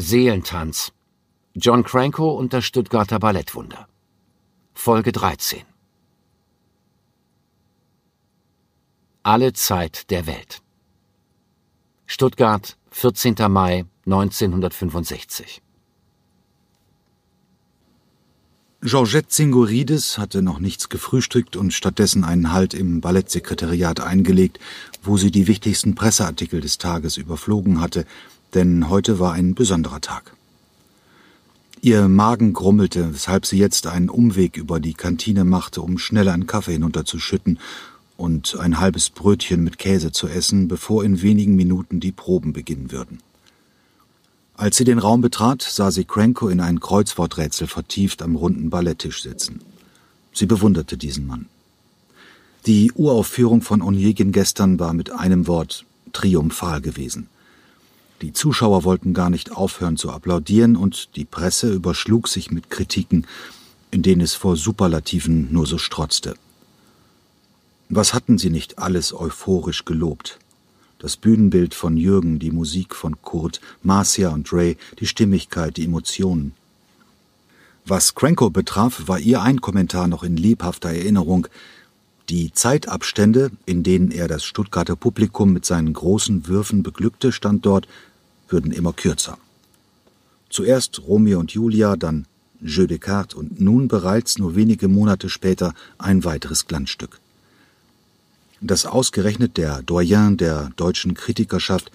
Seelentanz. John Cranko und das Stuttgarter Ballettwunder. Folge 13. Alle Zeit der Welt. Stuttgart, 14. Mai 1965. Georgette Zingorides hatte noch nichts gefrühstückt und stattdessen einen Halt im Ballettsekretariat eingelegt, wo sie die wichtigsten Presseartikel des Tages überflogen hatte, denn heute war ein besonderer Tag. Ihr Magen grummelte, weshalb sie jetzt einen Umweg über die Kantine machte, um schnell einen Kaffee hinunterzuschütten und ein halbes Brötchen mit Käse zu essen, bevor in wenigen Minuten die Proben beginnen würden. Als sie den Raum betrat, sah sie Cranko in ein Kreuzworträtsel vertieft am runden Balletttisch sitzen. Sie bewunderte diesen Mann. Die Uraufführung von Onegin gestern war mit einem Wort triumphal gewesen. Die Zuschauer wollten gar nicht aufhören zu applaudieren und die Presse überschlug sich mit Kritiken, in denen es vor Superlativen nur so strotzte. Was hatten sie nicht alles euphorisch gelobt? Das Bühnenbild von Jürgen, die Musik von Kurt, Marcia und Ray, die Stimmigkeit, die Emotionen. Was Cranko betraf, war ihr ein Kommentar noch in lebhafter Erinnerung. Die Zeitabstände, in denen er das Stuttgarter Publikum mit seinen großen Würfen beglückte, stand dort, würden immer kürzer. Zuerst Romeo und Julia, dann Jeu de Cartes und nun bereits nur wenige Monate später ein weiteres Glanzstück dass ausgerechnet der Doyen der deutschen Kritikerschaft,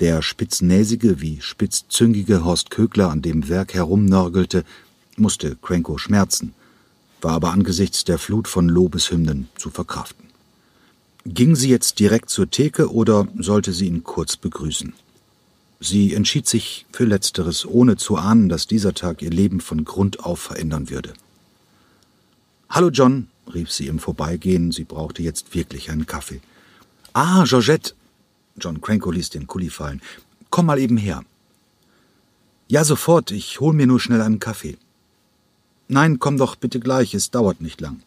der spitznäsige wie spitzzüngige Horst Kögler an dem Werk herumnörgelte, musste Cranko schmerzen, war aber angesichts der Flut von Lobeshymnen zu verkraften. Ging sie jetzt direkt zur Theke oder sollte sie ihn kurz begrüßen? Sie entschied sich für Letzteres, ohne zu ahnen, dass dieser Tag ihr Leben von Grund auf verändern würde. Hallo John, rief sie im Vorbeigehen, sie brauchte jetzt wirklich einen Kaffee. Ah, Georgette! John Cranko ließ den Kuli fallen. Komm mal eben her. Ja, sofort, ich hol mir nur schnell einen Kaffee. Nein, komm doch bitte gleich, es dauert nicht lang.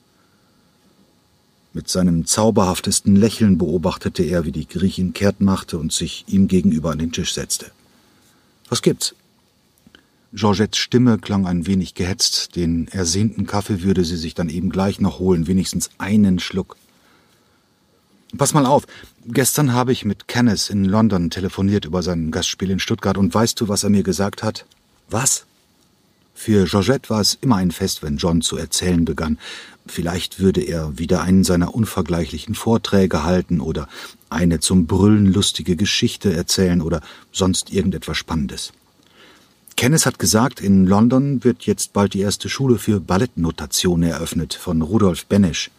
Mit seinem zauberhaftesten Lächeln beobachtete er, wie die Griechin kehrt machte und sich ihm gegenüber an den Tisch setzte. Was gibt's? Georgettes Stimme klang ein wenig gehetzt. Den ersehnten Kaffee würde sie sich dann eben gleich noch holen, wenigstens einen Schluck. Pass mal auf, gestern habe ich mit Kenneth in London telefoniert über sein Gastspiel in Stuttgart und weißt du, was er mir gesagt hat? Was? Für Georgette war es immer ein Fest, wenn John zu erzählen begann. Vielleicht würde er wieder einen seiner unvergleichlichen Vorträge halten oder eine zum Brüllen lustige Geschichte erzählen oder sonst irgendetwas Spannendes. Kenneth hat gesagt, in London wird jetzt bald die erste Schule für Ballettnotation eröffnet von Rudolf Benesch.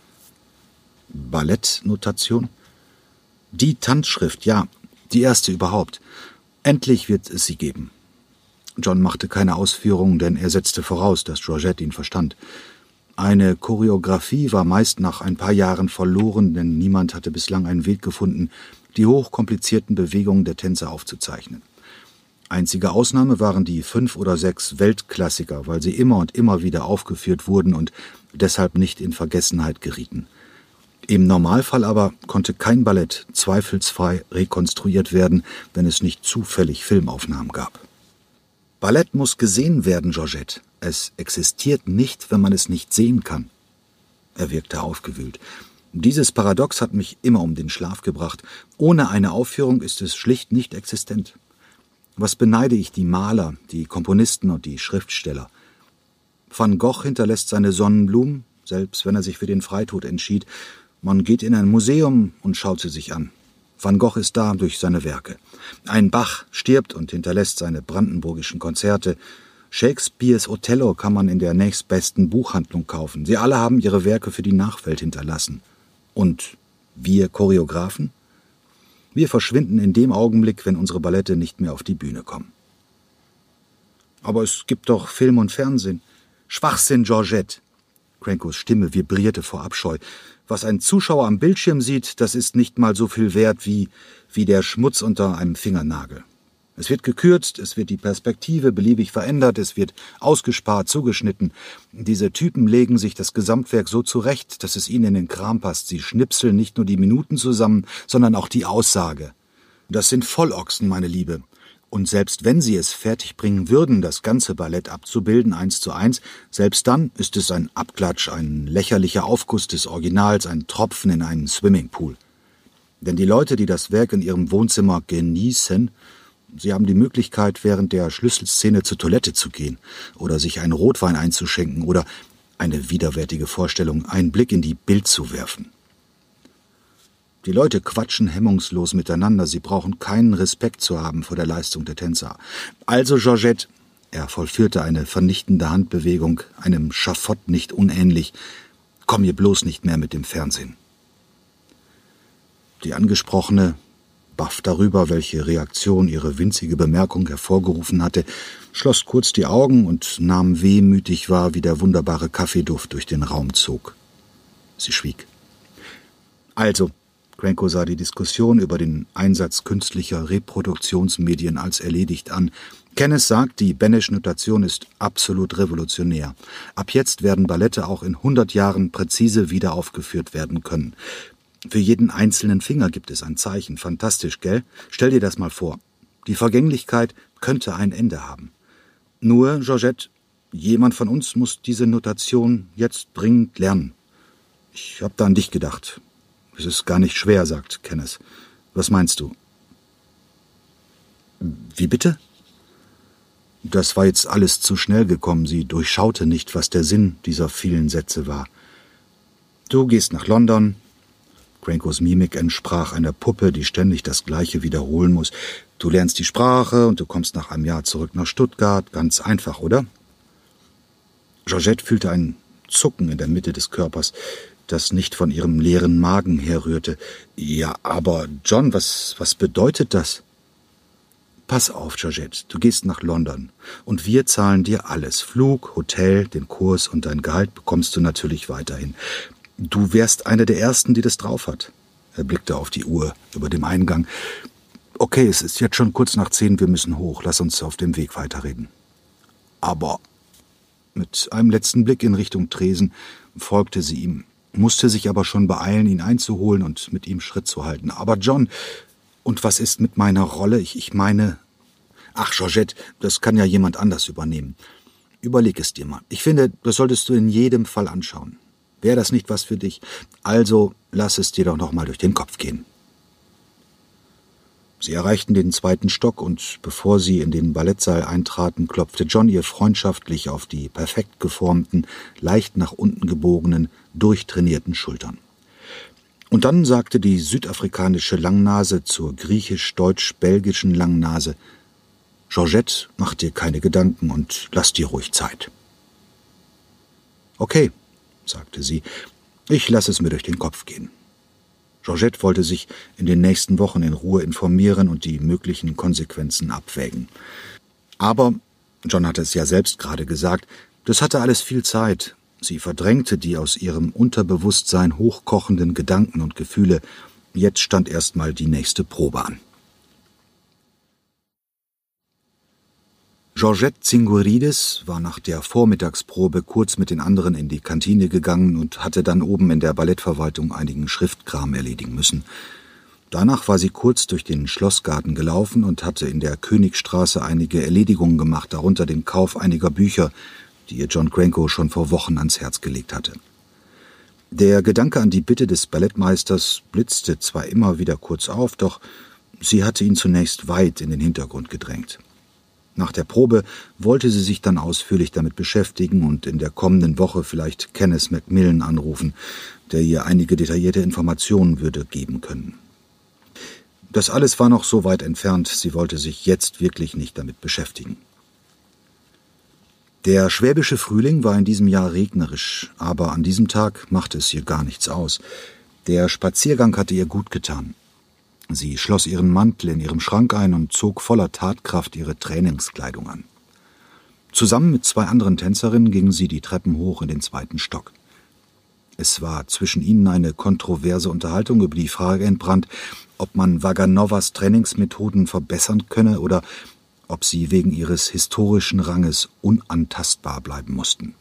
Ballettnotation? Die Tanzschrift, ja, die erste überhaupt. Endlich wird es sie geben. John machte keine Ausführungen, denn er setzte voraus, dass Georgette ihn verstand. Eine Choreografie war meist nach ein paar Jahren verloren, denn niemand hatte bislang einen Weg gefunden, die hochkomplizierten Bewegungen der Tänzer aufzuzeichnen. Einzige Ausnahme waren die fünf oder sechs Weltklassiker, weil sie immer und immer wieder aufgeführt wurden und deshalb nicht in Vergessenheit gerieten. Im Normalfall aber konnte kein Ballett zweifelsfrei rekonstruiert werden, wenn es nicht zufällig Filmaufnahmen gab. Ballett muss gesehen werden, Georgette. Es existiert nicht, wenn man es nicht sehen kann. Er wirkte aufgewühlt. Dieses Paradox hat mich immer um den Schlaf gebracht. Ohne eine Aufführung ist es schlicht nicht existent. Was beneide ich die Maler, die Komponisten und die Schriftsteller? Van Gogh hinterlässt seine Sonnenblumen, selbst wenn er sich für den Freitod entschied. Man geht in ein Museum und schaut sie sich an. Van Gogh ist da durch seine Werke. Ein Bach stirbt und hinterlässt seine brandenburgischen Konzerte. Shakespeares Othello kann man in der nächstbesten Buchhandlung kaufen. Sie alle haben ihre Werke für die Nachwelt hinterlassen. Und wir Choreografen? Wir verschwinden in dem Augenblick, wenn unsere Ballette nicht mehr auf die Bühne kommen. Aber es gibt doch Film und Fernsehen. Schwachsinn, Georgette. Crankos Stimme vibrierte vor Abscheu. Was ein Zuschauer am Bildschirm sieht, das ist nicht mal so viel wert wie, wie der Schmutz unter einem Fingernagel. Es wird gekürzt, es wird die Perspektive beliebig verändert, es wird ausgespart, zugeschnitten. Diese Typen legen sich das Gesamtwerk so zurecht, dass es ihnen in den Kram passt. Sie schnipseln nicht nur die Minuten zusammen, sondern auch die Aussage. Das sind Vollochsen, meine Liebe. Und selbst wenn sie es fertigbringen würden, das ganze Ballett abzubilden, eins zu eins, selbst dann ist es ein Abklatsch, ein lächerlicher Aufguss des Originals, ein Tropfen in einen Swimmingpool. Denn die Leute, die das Werk in ihrem Wohnzimmer genießen, sie haben die Möglichkeit, während der Schlüsselszene zur Toilette zu gehen oder sich einen Rotwein einzuschenken oder eine widerwärtige Vorstellung, einen Blick in die Bild zu werfen. Die Leute quatschen hemmungslos miteinander, sie brauchen keinen Respekt zu haben vor der Leistung der Tänzer. Also, Georgette, er vollführte eine vernichtende Handbewegung, einem Schafott nicht unähnlich, komm mir bloß nicht mehr mit dem Fernsehen. Die Angesprochene, baff darüber, welche Reaktion ihre winzige Bemerkung hervorgerufen hatte, schloss kurz die Augen und nahm wehmütig wahr, wie der wunderbare Kaffeeduft durch den Raum zog. Sie schwieg. Also, Cranko sah die Diskussion über den Einsatz künstlicher Reproduktionsmedien als erledigt an. Kenneth sagt, die Benesch-Notation ist absolut revolutionär. Ab jetzt werden Ballette auch in 100 Jahren präzise wieder aufgeführt werden können. Für jeden einzelnen Finger gibt es ein Zeichen. Fantastisch, gell? Stell dir das mal vor. Die Vergänglichkeit könnte ein Ende haben. Nur, Georgette, jemand von uns muss diese Notation jetzt dringend lernen. Ich hab da an dich gedacht. Es ist gar nicht schwer, sagt Kenneth. Was meinst du? Wie bitte? Das war jetzt alles zu schnell gekommen. Sie durchschaute nicht, was der Sinn dieser vielen Sätze war. Du gehst nach London. Crankos Mimik entsprach einer Puppe, die ständig das Gleiche wiederholen muss. Du lernst die Sprache und du kommst nach einem Jahr zurück nach Stuttgart. Ganz einfach, oder? Georgette fühlte ein Zucken in der Mitte des Körpers das nicht von ihrem leeren Magen herrührte. Ja, aber John, was, was bedeutet das? Pass auf, Georgette, du gehst nach London und wir zahlen dir alles. Flug, Hotel, den Kurs und dein Gehalt bekommst du natürlich weiterhin. Du wärst einer der Ersten, die das drauf hat. Er blickte auf die Uhr über dem Eingang. Okay, es ist jetzt schon kurz nach zehn, wir müssen hoch. Lass uns auf dem Weg weiterreden. Aber mit einem letzten Blick in Richtung Tresen folgte sie ihm musste sich aber schon beeilen, ihn einzuholen und mit ihm Schritt zu halten. Aber John, und was ist mit meiner Rolle? Ich, ich meine. Ach, Georgette, das kann ja jemand anders übernehmen. Überleg es dir mal. Ich finde, das solltest du in jedem Fall anschauen. Wäre das nicht was für dich? Also lass es dir doch noch mal durch den Kopf gehen. Sie erreichten den zweiten Stock und bevor sie in den Ballettsaal eintraten, klopfte John ihr freundschaftlich auf die perfekt geformten, leicht nach unten gebogenen, durchtrainierten Schultern. Und dann sagte die südafrikanische Langnase zur griechisch-deutsch-belgischen Langnase Georgette, mach dir keine Gedanken und lass dir ruhig Zeit. Okay, sagte sie, ich lass es mir durch den Kopf gehen. Georgette wollte sich in den nächsten Wochen in Ruhe informieren und die möglichen Konsequenzen abwägen. Aber, John hatte es ja selbst gerade gesagt, das hatte alles viel Zeit. Sie verdrängte die aus ihrem Unterbewusstsein hochkochenden Gedanken und Gefühle. Jetzt stand erstmal die nächste Probe an. Georgette Zingurides war nach der Vormittagsprobe kurz mit den anderen in die Kantine gegangen und hatte dann oben in der Ballettverwaltung einigen Schriftkram erledigen müssen. Danach war sie kurz durch den Schlossgarten gelaufen und hatte in der Königstraße einige Erledigungen gemacht, darunter den Kauf einiger Bücher, die ihr John Cranko schon vor Wochen ans Herz gelegt hatte. Der Gedanke an die Bitte des Ballettmeisters blitzte zwar immer wieder kurz auf, doch sie hatte ihn zunächst weit in den Hintergrund gedrängt. Nach der Probe wollte sie sich dann ausführlich damit beschäftigen und in der kommenden Woche vielleicht Kenneth Macmillan anrufen, der ihr einige detaillierte Informationen würde geben können. Das alles war noch so weit entfernt, sie wollte sich jetzt wirklich nicht damit beschäftigen. Der schwäbische Frühling war in diesem Jahr regnerisch, aber an diesem Tag machte es ihr gar nichts aus. Der Spaziergang hatte ihr gut getan. Sie schloss ihren Mantel in ihrem Schrank ein und zog voller Tatkraft ihre Trainingskleidung an. Zusammen mit zwei anderen Tänzerinnen gingen sie die Treppen hoch in den zweiten Stock. Es war zwischen ihnen eine kontroverse Unterhaltung über die Frage entbrannt, ob man Vaganovas Trainingsmethoden verbessern könne oder ob sie wegen ihres historischen Ranges unantastbar bleiben mussten.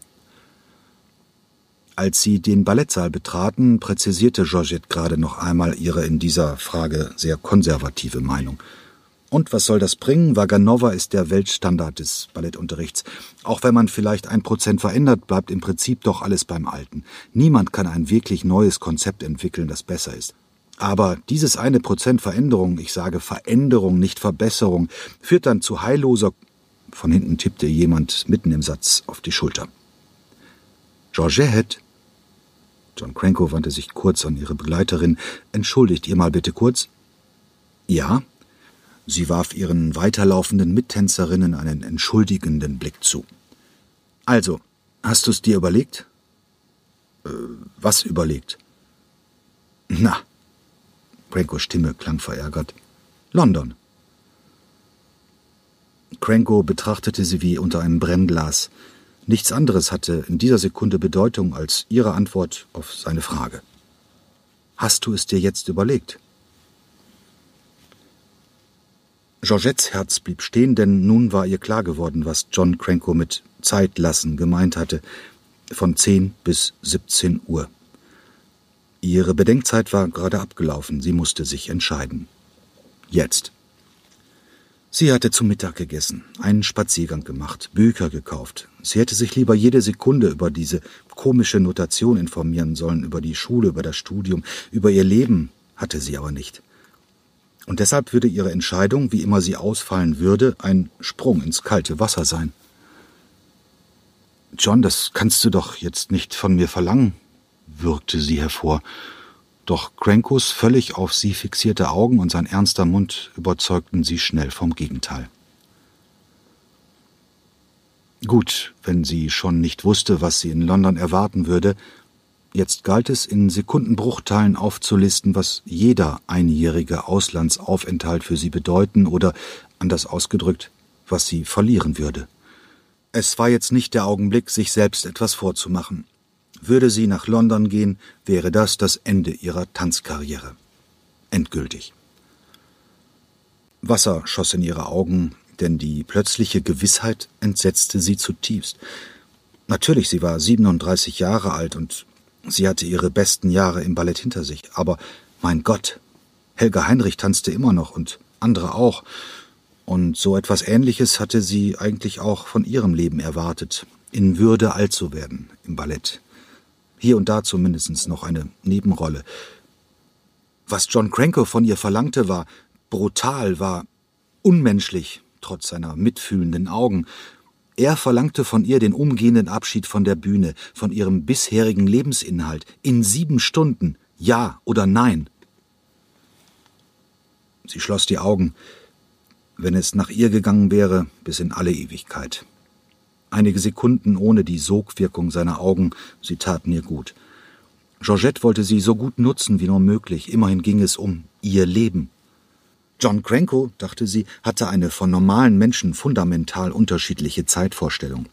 Als sie den Ballettsaal betraten, präzisierte Georgette gerade noch einmal ihre in dieser Frage sehr konservative Meinung. Und was soll das bringen? Vaganova ist der Weltstandard des Ballettunterrichts. Auch wenn man vielleicht ein Prozent verändert, bleibt im Prinzip doch alles beim Alten. Niemand kann ein wirklich neues Konzept entwickeln, das besser ist. Aber dieses eine Prozent Veränderung, ich sage Veränderung, nicht Verbesserung, führt dann zu heilloser. Von hinten tippte jemand mitten im Satz auf die Schulter. Georgette. John Cranko wandte sich kurz an ihre Begleiterin. Entschuldigt ihr mal bitte kurz. Ja, Sie warf ihren weiterlaufenden Mittänzerinnen einen entschuldigenden Blick zu. Also, hast du es dir überlegt? Äh, was überlegt? Na. Crankos Stimme klang verärgert. London. Cranko betrachtete sie wie unter einem Brennglas. Nichts anderes hatte in dieser Sekunde Bedeutung als ihre Antwort auf seine Frage. Hast du es dir jetzt überlegt? Georgettes Herz blieb stehen, denn nun war ihr klar geworden, was John Cranko mit Zeit lassen gemeint hatte. Von 10 bis 17 Uhr. Ihre Bedenkzeit war gerade abgelaufen. Sie musste sich entscheiden. Jetzt. Sie hatte zu Mittag gegessen, einen Spaziergang gemacht, Bücher gekauft. Sie hätte sich lieber jede Sekunde über diese komische Notation informieren sollen, über die Schule, über das Studium, über ihr Leben, hatte sie aber nicht. Und deshalb würde ihre Entscheidung, wie immer sie ausfallen würde, ein Sprung ins kalte Wasser sein. John, das kannst du doch jetzt nicht von mir verlangen, würgte sie hervor. Doch Crankos völlig auf sie fixierte Augen und sein ernster Mund überzeugten sie schnell vom Gegenteil. Gut, wenn sie schon nicht wusste, was sie in London erwarten würde, Jetzt galt es, in Sekundenbruchteilen aufzulisten, was jeder einjährige Auslandsaufenthalt für sie bedeuten oder, anders ausgedrückt, was sie verlieren würde. Es war jetzt nicht der Augenblick, sich selbst etwas vorzumachen. Würde sie nach London gehen, wäre das das Ende ihrer Tanzkarriere. Endgültig. Wasser schoss in ihre Augen, denn die plötzliche Gewissheit entsetzte sie zutiefst. Natürlich, sie war 37 Jahre alt und Sie hatte ihre besten Jahre im Ballett hinter sich, aber mein Gott, Helga Heinrich tanzte immer noch und andere auch. Und so etwas Ähnliches hatte sie eigentlich auch von ihrem Leben erwartet, in Würde alt zu werden im Ballett. Hier und da zumindest noch eine Nebenrolle. Was John Cranko von ihr verlangte, war brutal, war unmenschlich, trotz seiner mitfühlenden Augen, er verlangte von ihr den umgehenden Abschied von der Bühne, von ihrem bisherigen Lebensinhalt, in sieben Stunden, ja oder nein. Sie schloss die Augen, wenn es nach ihr gegangen wäre, bis in alle Ewigkeit. Einige Sekunden ohne die Sogwirkung seiner Augen, sie taten ihr gut. Georgette wollte sie so gut nutzen wie nur möglich, immerhin ging es um ihr Leben. John Cranko, dachte sie, hatte eine von normalen Menschen fundamental unterschiedliche Zeitvorstellung.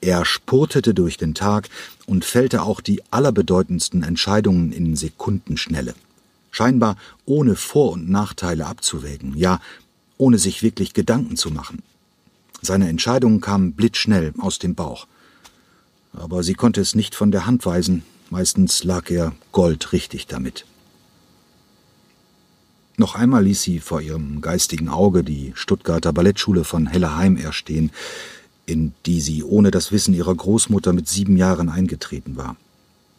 Er spurtete durch den Tag und fällte auch die allerbedeutendsten Entscheidungen in Sekundenschnelle. Scheinbar ohne Vor- und Nachteile abzuwägen, ja, ohne sich wirklich Gedanken zu machen. Seine Entscheidungen kamen blitzschnell aus dem Bauch. Aber sie konnte es nicht von der Hand weisen, meistens lag er goldrichtig damit. Noch einmal ließ sie vor ihrem geistigen Auge die Stuttgarter Ballettschule von Hellerheim erstehen, in die sie ohne das Wissen ihrer Großmutter mit sieben Jahren eingetreten war.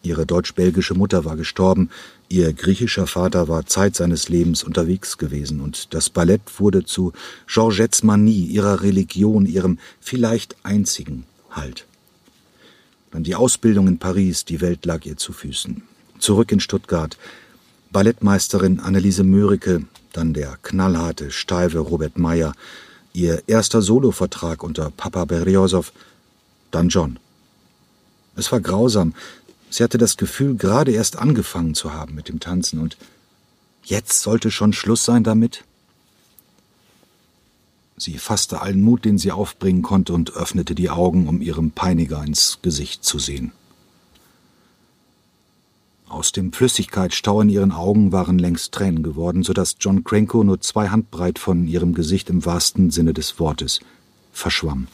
Ihre deutsch-belgische Mutter war gestorben, ihr griechischer Vater war Zeit seines Lebens unterwegs gewesen, und das Ballett wurde zu Georgettes Manie, ihrer Religion, ihrem vielleicht einzigen Halt. Dann die Ausbildung in Paris, die Welt lag ihr zu Füßen. Zurück in Stuttgart, Ballettmeisterin Anneliese Mörike, dann der knallharte, steife Robert Meyer, ihr erster Solovertrag unter Papa Beriosow, dann John. Es war grausam. Sie hatte das Gefühl, gerade erst angefangen zu haben mit dem Tanzen und jetzt sollte schon Schluss sein damit? Sie fasste allen Mut, den sie aufbringen konnte, und öffnete die Augen, um ihrem Peiniger ins Gesicht zu sehen. Aus dem Flüssigkeitsstau in ihren Augen waren längst Tränen geworden, so dass John Cranko nur zwei Handbreit von ihrem Gesicht im wahrsten Sinne des Wortes verschwamm.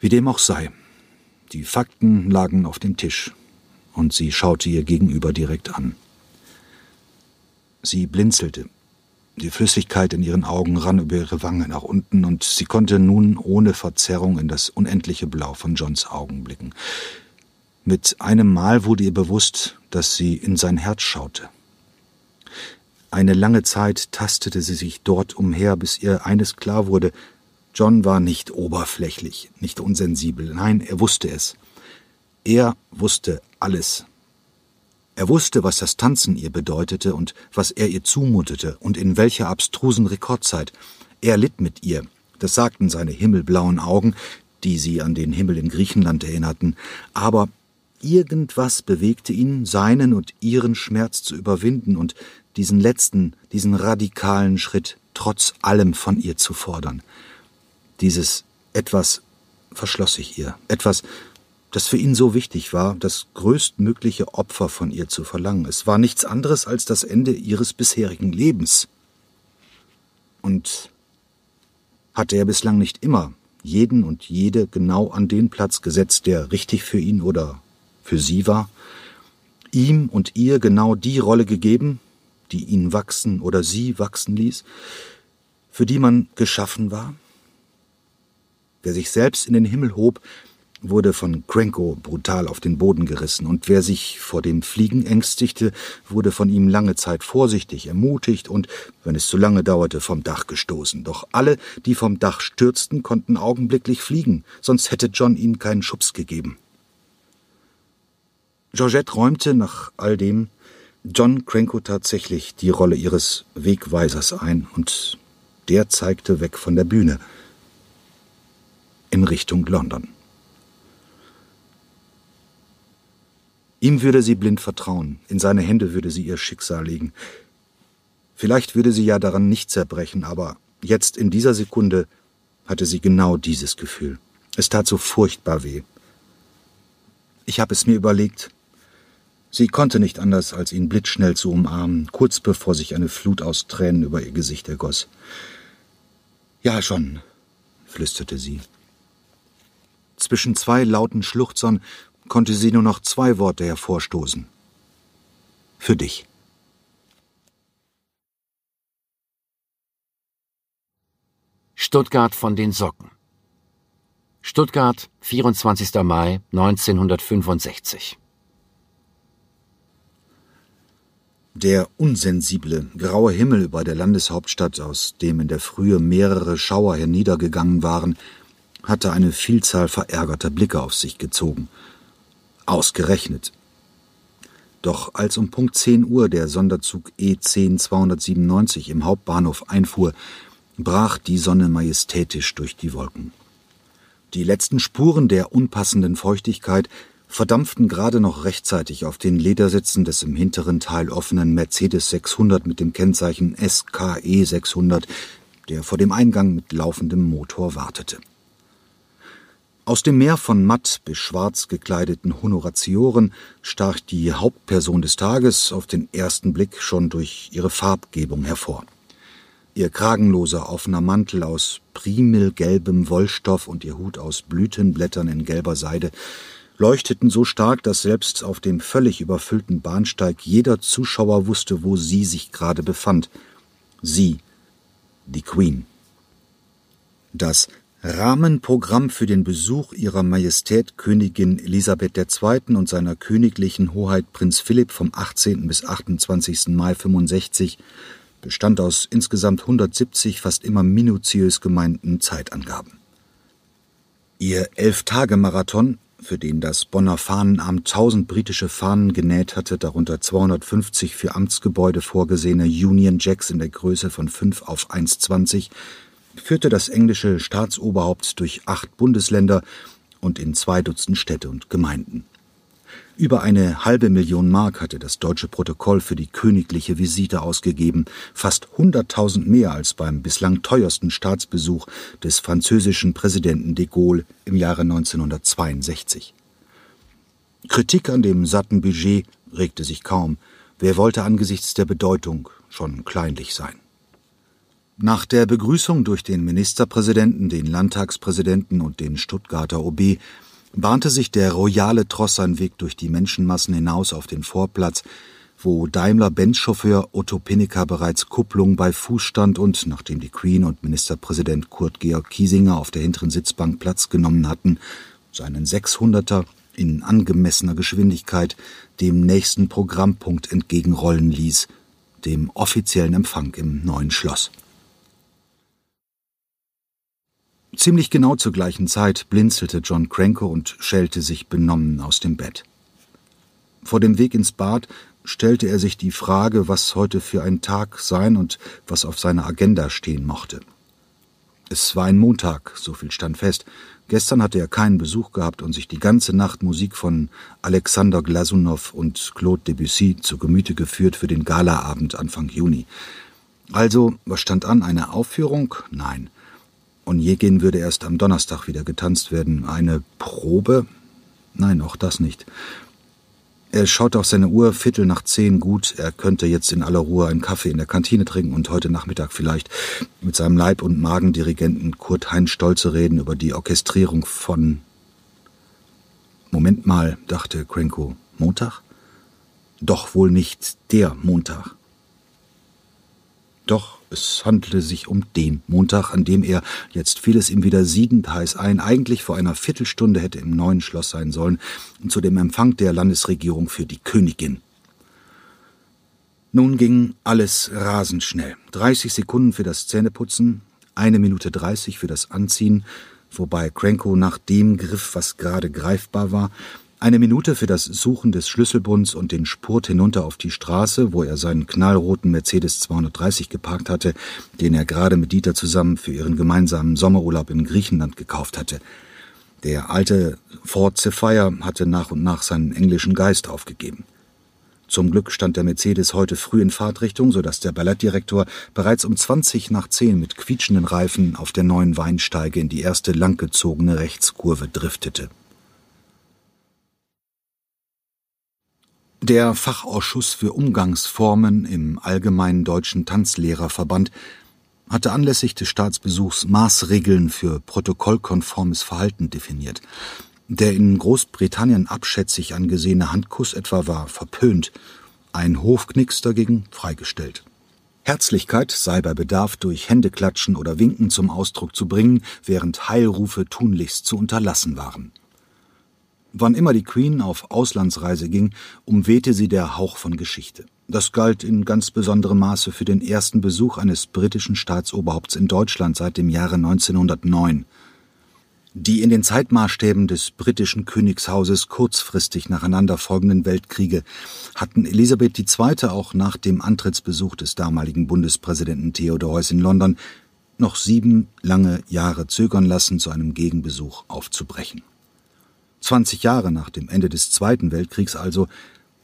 Wie dem auch sei, die Fakten lagen auf dem Tisch, und sie schaute ihr gegenüber direkt an. Sie blinzelte. Die Flüssigkeit in ihren Augen rann über ihre Wange nach unten, und sie konnte nun ohne Verzerrung in das unendliche Blau von Johns Augen blicken. Mit einem Mal wurde ihr bewusst, dass sie in sein Herz schaute. Eine lange Zeit tastete sie sich dort umher, bis ihr eines klar wurde, John war nicht oberflächlich, nicht unsensibel, nein, er wusste es. Er wusste alles. Er wusste, was das Tanzen ihr bedeutete und was er ihr zumutete und in welcher abstrusen Rekordzeit. Er litt mit ihr, das sagten seine himmelblauen Augen, die sie an den Himmel in Griechenland erinnerten, aber irgendwas bewegte ihn, seinen und ihren Schmerz zu überwinden und diesen letzten, diesen radikalen Schritt trotz allem von ihr zu fordern. Dieses etwas verschloss sich ihr, etwas, das für ihn so wichtig war, das größtmögliche Opfer von ihr zu verlangen. Es war nichts anderes als das Ende ihres bisherigen Lebens. Und hatte er bislang nicht immer jeden und jede genau an den Platz gesetzt, der richtig für ihn oder für sie war, ihm und ihr genau die Rolle gegeben, die ihn wachsen oder sie wachsen ließ, für die man geschaffen war? Wer sich selbst in den Himmel hob, wurde von Cranko brutal auf den Boden gerissen, und wer sich vor dem Fliegen ängstigte, wurde von ihm lange Zeit vorsichtig, ermutigt und, wenn es zu lange dauerte, vom Dach gestoßen. Doch alle, die vom Dach stürzten, konnten augenblicklich fliegen, sonst hätte John ihnen keinen Schubs gegeben. Georgette räumte nach all dem John Cranko tatsächlich die Rolle ihres Wegweisers ein, und der zeigte weg von der Bühne in Richtung London. Ihm würde sie blind vertrauen, in seine Hände würde sie ihr Schicksal legen. Vielleicht würde sie ja daran nicht zerbrechen, aber jetzt in dieser Sekunde hatte sie genau dieses Gefühl. Es tat so furchtbar weh. Ich habe es mir überlegt, Sie konnte nicht anders, als ihn blitzschnell zu umarmen, kurz bevor sich eine Flut aus Tränen über ihr Gesicht ergoss. Ja, schon, flüsterte sie. Zwischen zwei lauten Schluchzern konnte sie nur noch zwei Worte hervorstoßen. Für dich. Stuttgart von den Socken. Stuttgart, 24. Mai 1965. Der unsensible, graue Himmel über der Landeshauptstadt, aus dem in der Frühe mehrere Schauer herniedergegangen waren, hatte eine Vielzahl verärgerter Blicke auf sich gezogen. Ausgerechnet. Doch als um Punkt 10 Uhr der Sonderzug E10 297 im Hauptbahnhof einfuhr, brach die Sonne majestätisch durch die Wolken. Die letzten Spuren der unpassenden Feuchtigkeit verdampften gerade noch rechtzeitig auf den Ledersitzen des im hinteren Teil offenen Mercedes 600 mit dem Kennzeichen SKE 600, der vor dem Eingang mit laufendem Motor wartete. Aus dem Meer von matt bis schwarz gekleideten Honoratioren stach die Hauptperson des Tages auf den ersten Blick schon durch ihre Farbgebung hervor. Ihr kragenloser offener Mantel aus primelgelbem Wollstoff und ihr Hut aus Blütenblättern in gelber Seide leuchteten so stark, dass selbst auf dem völlig überfüllten Bahnsteig jeder Zuschauer wusste, wo sie sich gerade befand. Sie, die Queen. Das Rahmenprogramm für den Besuch ihrer Majestät Königin Elisabeth II. und seiner königlichen Hoheit Prinz Philipp vom 18. bis 28. Mai 65 bestand aus insgesamt 170 fast immer minutiös gemeinten Zeitangaben. Ihr Elf-Tage-Marathon für den das Bonner Fahnenamt tausend britische Fahnen genäht hatte, darunter 250 für Amtsgebäude vorgesehene Union Jacks in der Größe von 5 auf 1,20, führte das englische Staatsoberhaupt durch acht Bundesländer und in zwei Dutzend Städte und Gemeinden. Über eine halbe Million Mark hatte das deutsche Protokoll für die königliche Visite ausgegeben, fast hunderttausend mehr als beim bislang teuersten Staatsbesuch des französischen Präsidenten de Gaulle im Jahre 1962. Kritik an dem satten Budget regte sich kaum. Wer wollte angesichts der Bedeutung schon kleinlich sein? Nach der Begrüßung durch den Ministerpräsidenten, den Landtagspräsidenten und den Stuttgarter OB bahnte sich der royale Tross seinen Weg durch die Menschenmassen hinaus auf den Vorplatz, wo Daimler-Benz-Chauffeur Otto Pinneker bereits Kupplung bei Fuß stand und, nachdem die Queen und Ministerpräsident Kurt Georg Kiesinger auf der hinteren Sitzbank Platz genommen hatten, seinen 600er in angemessener Geschwindigkeit dem nächsten Programmpunkt entgegenrollen ließ, dem offiziellen Empfang im neuen Schloss. Ziemlich genau zur gleichen Zeit blinzelte John Cranko und schälte sich benommen aus dem Bett. Vor dem Weg ins Bad stellte er sich die Frage, was heute für ein Tag sein und was auf seiner Agenda stehen mochte. Es war ein Montag, so viel stand fest. Gestern hatte er keinen Besuch gehabt und sich die ganze Nacht Musik von Alexander Glasunow und Claude Debussy zu Gemüte geführt für den Galaabend Anfang Juni. Also, was stand an? Eine Aufführung? Nein. Onjegin würde erst am Donnerstag wieder getanzt werden. Eine Probe? Nein, auch das nicht. Er schaut auf seine Uhr, Viertel nach zehn, gut, er könnte jetzt in aller Ruhe einen Kaffee in der Kantine trinken und heute Nachmittag vielleicht mit seinem Leib- und Magendirigenten Kurt Heinz Stolze reden über die Orchestrierung von... Moment mal, dachte Krenko, Montag? Doch wohl nicht der Montag. Doch es handelte sich um den Montag, an dem er, jetzt fiel es ihm wieder siedend heiß ein, eigentlich vor einer Viertelstunde hätte im neuen Schloss sein sollen, zu dem Empfang der Landesregierung für die Königin. Nun ging alles rasend schnell. 30 Sekunden für das Zähneputzen, eine Minute dreißig für das Anziehen, wobei Cranko nach dem griff, was gerade greifbar war, eine Minute für das Suchen des Schlüsselbunds und den Spurt hinunter auf die Straße, wo er seinen knallroten Mercedes 230 geparkt hatte, den er gerade mit Dieter zusammen für ihren gemeinsamen Sommerurlaub in Griechenland gekauft hatte. Der alte Ford Sapphire hatte nach und nach seinen englischen Geist aufgegeben. Zum Glück stand der Mercedes heute früh in Fahrtrichtung, so dass der Ballettdirektor bereits um 20 nach 10 mit quietschenden Reifen auf der neuen Weinsteige in die erste langgezogene Rechtskurve driftete. Der Fachausschuss für Umgangsformen im Allgemeinen Deutschen Tanzlehrerverband hatte anlässlich des Staatsbesuchs Maßregeln für protokollkonformes Verhalten definiert. Der in Großbritannien abschätzig angesehene Handkuss etwa war verpönt, ein Hofknicks dagegen freigestellt. Herzlichkeit sei bei Bedarf durch Händeklatschen oder Winken zum Ausdruck zu bringen, während Heilrufe tunlichst zu unterlassen waren. Wann immer die Queen auf Auslandsreise ging, umwehte sie der Hauch von Geschichte. Das galt in ganz besonderem Maße für den ersten Besuch eines britischen Staatsoberhaupts in Deutschland seit dem Jahre 1909. Die in den Zeitmaßstäben des britischen Königshauses kurzfristig nacheinander folgenden Weltkriege hatten Elisabeth II. auch nach dem Antrittsbesuch des damaligen Bundespräsidenten Theodor Heuss in London noch sieben lange Jahre zögern lassen, zu einem Gegenbesuch aufzubrechen. 20 Jahre nach dem Ende des Zweiten Weltkriegs also,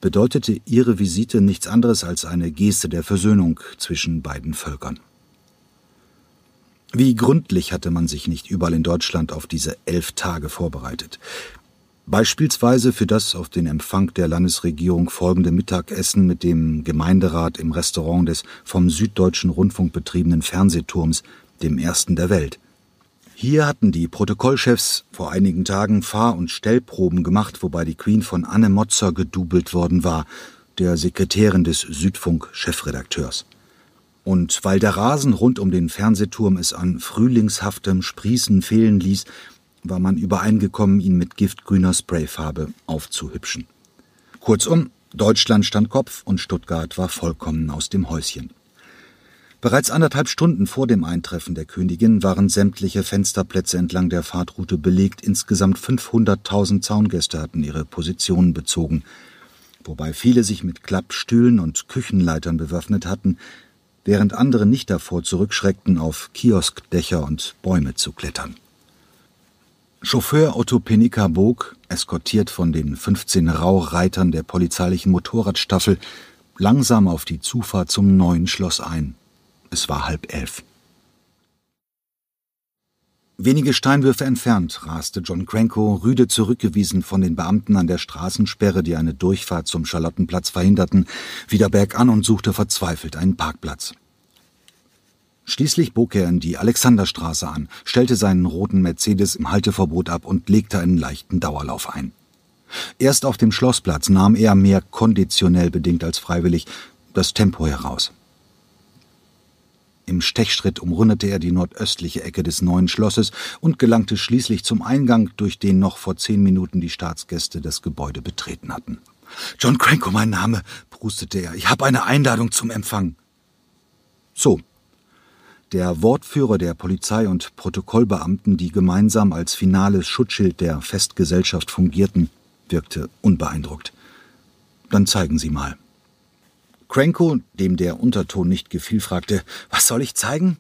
bedeutete ihre Visite nichts anderes als eine Geste der Versöhnung zwischen beiden Völkern. Wie gründlich hatte man sich nicht überall in Deutschland auf diese elf Tage vorbereitet. Beispielsweise für das auf den Empfang der Landesregierung folgende Mittagessen mit dem Gemeinderat im Restaurant des vom Süddeutschen Rundfunk betriebenen Fernsehturms, dem ersten der Welt. Hier hatten die Protokollchefs vor einigen Tagen Fahr- und Stellproben gemacht, wobei die Queen von Anne Motzer gedoubelt worden war, der Sekretärin des Südfunk-Chefredakteurs. Und weil der Rasen rund um den Fernsehturm es an frühlingshaftem Sprießen fehlen ließ, war man übereingekommen, ihn mit giftgrüner Sprayfarbe aufzuhübschen. Kurzum, Deutschland stand Kopf und Stuttgart war vollkommen aus dem Häuschen. Bereits anderthalb Stunden vor dem Eintreffen der Königin waren sämtliche Fensterplätze entlang der Fahrtroute belegt. Insgesamt 500.000 Zaungäste hatten ihre Positionen bezogen, wobei viele sich mit Klappstühlen und Küchenleitern bewaffnet hatten, während andere nicht davor zurückschreckten, auf Kioskdächer und Bäume zu klettern. Chauffeur Otto Penica bog, eskortiert von den 15 Raureitern der polizeilichen Motorradstaffel, langsam auf die Zufahrt zum neuen Schloss ein. Es war halb elf. Wenige Steinwürfe entfernt raste John Cranko, rüde zurückgewiesen von den Beamten an der Straßensperre, die eine Durchfahrt zum Charlottenplatz verhinderten, wieder bergan und suchte verzweifelt einen Parkplatz. Schließlich bog er in die Alexanderstraße an, stellte seinen roten Mercedes im Halteverbot ab und legte einen leichten Dauerlauf ein. Erst auf dem Schlossplatz nahm er mehr konditionell bedingt als freiwillig das Tempo heraus. Im Stechschritt umrundete er die nordöstliche Ecke des neuen Schlosses und gelangte schließlich zum Eingang, durch den noch vor zehn Minuten die Staatsgäste das Gebäude betreten hatten. John Cranko, mein Name, prustete er. Ich habe eine Einladung zum Empfang. So. Der Wortführer der Polizei und Protokollbeamten, die gemeinsam als finales Schutzschild der Festgesellschaft fungierten, wirkte unbeeindruckt. Dann zeigen Sie mal. Cranko, dem der Unterton nicht gefiel, fragte, was soll ich zeigen?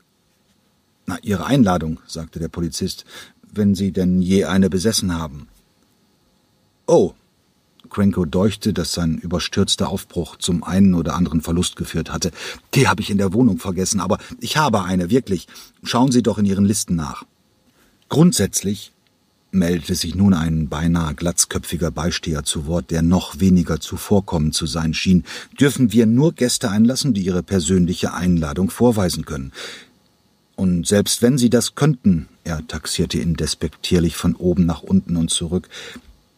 Na, Ihre Einladung, sagte der Polizist, wenn Sie denn je eine besessen haben. Oh. Cranko deuchte, dass sein überstürzter Aufbruch zum einen oder anderen Verlust geführt hatte. Die habe ich in der Wohnung vergessen, aber ich habe eine, wirklich. Schauen Sie doch in Ihren Listen nach. Grundsätzlich meldete sich nun ein beinahe glatzköpfiger Beisteher zu Wort, der noch weniger zuvorkommend zu sein schien, dürfen wir nur Gäste einlassen, die ihre persönliche Einladung vorweisen können. Und selbst wenn sie das könnten, er taxierte ihn despektierlich von oben nach unten und zurück,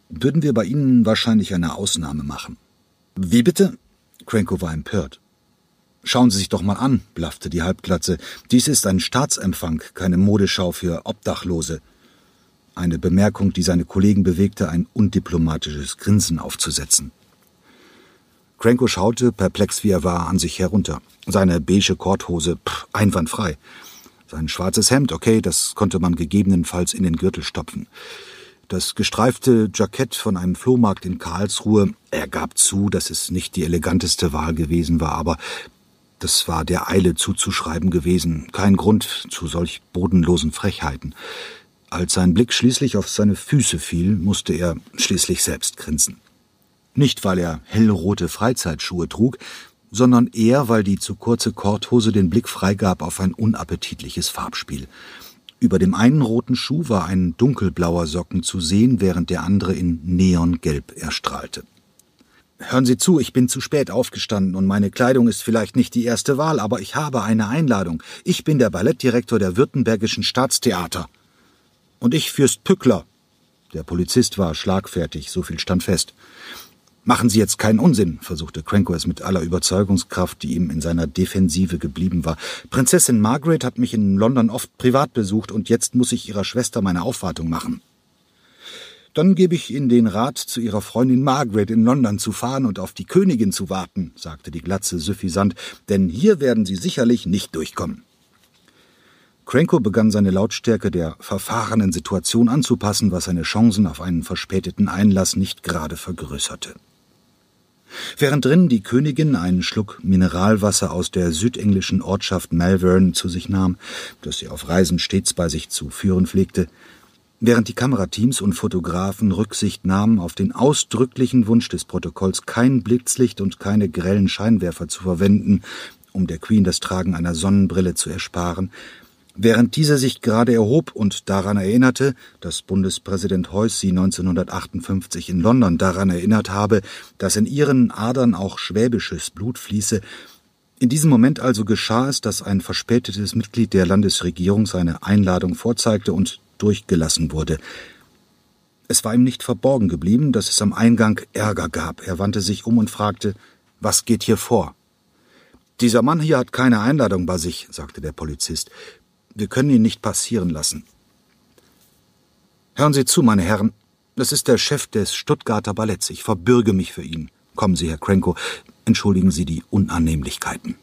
würden wir bei Ihnen wahrscheinlich eine Ausnahme machen. Wie bitte? Cranko war empört. Schauen Sie sich doch mal an, blaffte die Halbglatze. Dies ist ein Staatsempfang, keine Modeschau für Obdachlose eine Bemerkung, die seine Kollegen bewegte, ein undiplomatisches Grinsen aufzusetzen. Cranko schaute, perplex wie er war, an sich herunter. Seine beige Korthose, pff, einwandfrei. Sein schwarzes Hemd, okay, das konnte man gegebenenfalls in den Gürtel stopfen. Das gestreifte Jackett von einem Flohmarkt in Karlsruhe, er gab zu, dass es nicht die eleganteste Wahl gewesen war, aber das war der Eile zuzuschreiben gewesen, kein Grund zu solch bodenlosen Frechheiten. Als sein Blick schließlich auf seine Füße fiel, musste er schließlich selbst grinsen. Nicht, weil er hellrote Freizeitschuhe trug, sondern eher, weil die zu kurze Korthose den Blick freigab auf ein unappetitliches Farbspiel. Über dem einen roten Schuh war ein dunkelblauer Socken zu sehen, während der andere in Neongelb erstrahlte. Hören Sie zu, ich bin zu spät aufgestanden und meine Kleidung ist vielleicht nicht die erste Wahl, aber ich habe eine Einladung. Ich bin der Ballettdirektor der Württembergischen Staatstheater. Und ich Fürst Pückler. Der Polizist war schlagfertig, so viel stand fest. Machen Sie jetzt keinen Unsinn, versuchte Cranko es mit aller Überzeugungskraft, die ihm in seiner Defensive geblieben war. Prinzessin Margaret hat mich in London oft privat besucht und jetzt muss ich ihrer Schwester meine Aufwartung machen. Dann gebe ich Ihnen den Rat, zu Ihrer Freundin Margaret in London zu fahren und auf die Königin zu warten, sagte die Glatze suffisant, denn hier werden Sie sicherlich nicht durchkommen. Cranko begann seine Lautstärke der verfahrenen Situation anzupassen, was seine Chancen auf einen verspäteten Einlass nicht gerade vergrößerte. Während drinnen die Königin einen Schluck Mineralwasser aus der südenglischen Ortschaft Malvern zu sich nahm, das sie auf Reisen stets bei sich zu führen pflegte, während die Kamerateams und Fotografen Rücksicht nahmen auf den ausdrücklichen Wunsch des Protokolls, kein Blitzlicht und keine grellen Scheinwerfer zu verwenden, um der Queen das Tragen einer Sonnenbrille zu ersparen, Während dieser sich gerade erhob und daran erinnerte, dass Bundespräsident Heuss sie 1958 in London daran erinnert habe, dass in ihren Adern auch schwäbisches Blut fließe, in diesem Moment also geschah es, dass ein verspätetes Mitglied der Landesregierung seine Einladung vorzeigte und durchgelassen wurde. Es war ihm nicht verborgen geblieben, dass es am Eingang Ärger gab. Er wandte sich um und fragte, was geht hier vor? Dieser Mann hier hat keine Einladung bei sich, sagte der Polizist. Wir können ihn nicht passieren lassen. Hören Sie zu, meine Herren. Das ist der Chef des Stuttgarter Balletts. Ich verbürge mich für ihn. Kommen Sie, Herr Krenko. Entschuldigen Sie die Unannehmlichkeiten.